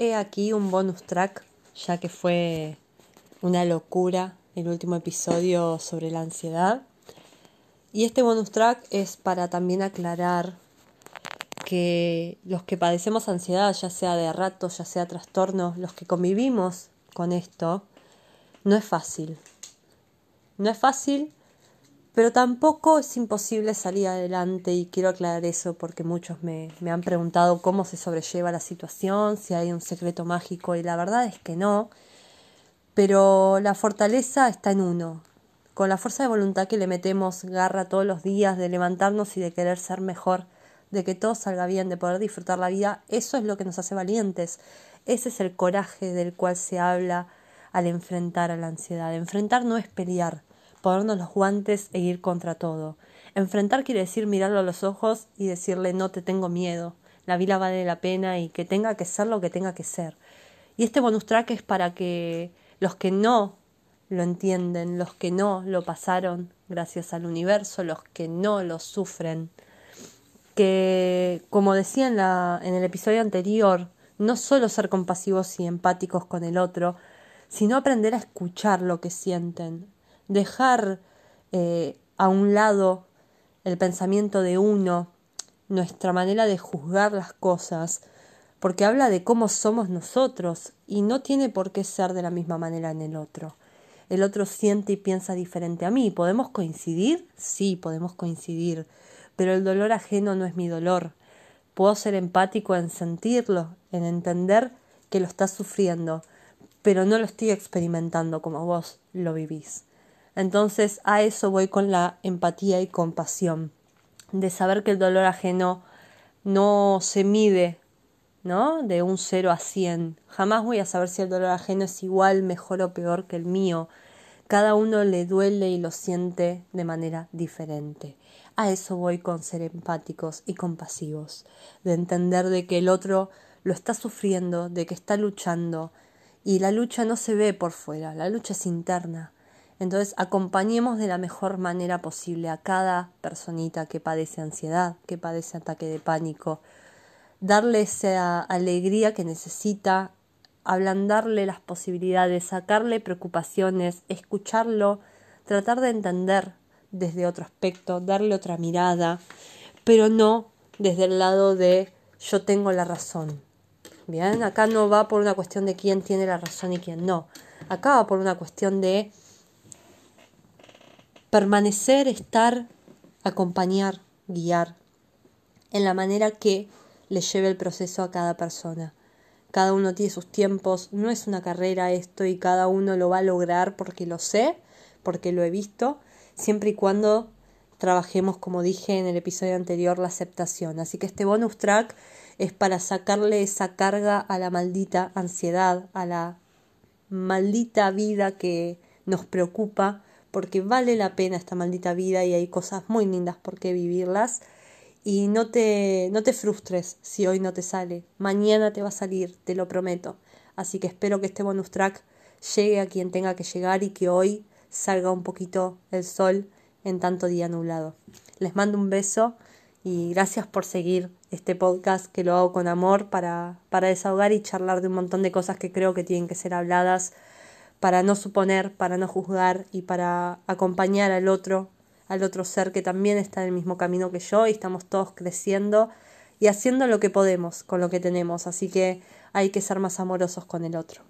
he aquí un bonus track, ya que fue una locura el último episodio sobre la ansiedad. Y este bonus track es para también aclarar que los que padecemos ansiedad, ya sea de rato, ya sea trastorno, los que convivimos con esto, no es fácil. No es fácil, pero tampoco es imposible salir adelante y quiero aclarar eso porque muchos me, han preguntado cómo se sobrelleva la situación, si hay un secreto mágico y la verdad es que no, pero la fortaleza está en uno. Con la fuerza de voluntad que le metemos garra todos los días de levantarnos y de querer ser mejor, de que todo salga bien, de poder disfrutar la vida, eso es lo que nos hace valientes. Ese es el coraje del cual se habla al enfrentar a la ansiedad. Enfrentar no es pelear, ponernos los guantes e ir contra todo. Enfrentar quiere decir mirarlo a los ojos y decirle no te tengo miedo, la vida vale la pena y que tenga que ser lo que tenga que ser. Y este bonus track es para que los que no lo entienden, los que no lo pasaron gracias al universo, los que no lo sufren, que como decía en, la, en el episodio anterior, no solo ser compasivos y empáticos con el otro, sino aprender a escuchar lo que sienten, dejar eh, a un lado el pensamiento de uno, nuestra manera de juzgar las cosas, porque habla de cómo somos nosotros y no tiene por qué ser de la misma manera en el otro. El otro siente y piensa diferente a mí. ¿Podemos coincidir? Sí, podemos coincidir, pero el dolor ajeno no es mi dolor. Puedo ser empático en sentirlo, en entender que lo estás sufriendo, pero no lo estoy experimentando como vos lo vivís. Entonces a eso voy con la empatía y compasión, de saber que el dolor ajeno no se mide ¿no? De un 0 a 100. Jamás voy a saber si el dolor ajeno es igual, mejor o peor que el mío. Cada uno le duele y lo siente de manera diferente. A eso voy con ser empáticos y compasivos, de entender de que el otro lo está sufriendo, de que está luchando, y la lucha no se ve por fuera, la lucha es interna. Entonces acompañemos de la mejor manera posible a cada personita que padece ansiedad, que padece ataque de pánico, darle esa alegría que necesita, ablandarle las posibilidades, sacarle preocupaciones, escucharlo, tratar de entender desde otro aspecto, darle otra mirada, pero no desde el lado de yo tengo la razón. Bien, acá no va por una cuestión de quién tiene la razón y quién no. Acá va por una cuestión de permanecer, estar, acompañar, guiar, en la manera que le lleve el proceso a cada persona. Cada uno tiene sus tiempos, no es una carrera esto y cada uno lo va a lograr porque lo sé, porque lo he visto, siempre y cuando trabajemos, como dije en el episodio anterior, la aceptación. Así que este bonus track es para sacarle esa carga a la maldita ansiedad, a la maldita vida que nos preocupa, porque vale la pena esta maldita vida y hay cosas muy lindas por qué vivirlas y no te, no te frustres si hoy no te sale. Mañana te va a salir, te lo prometo. Así que espero que este bonus track llegue a quien tenga que llegar y que hoy salga un poquito el sol en tanto día nublado. Les mando un beso y gracias por seguir este podcast que lo hago con amor para, para desahogar y charlar de un montón de cosas que creo que tienen que ser habladas para no suponer, para no juzgar y para acompañar al otro al otro ser que también está en el mismo camino que yo y estamos todos creciendo y haciendo lo que podemos con lo que tenemos, así que hay que ser más amorosos con el otro.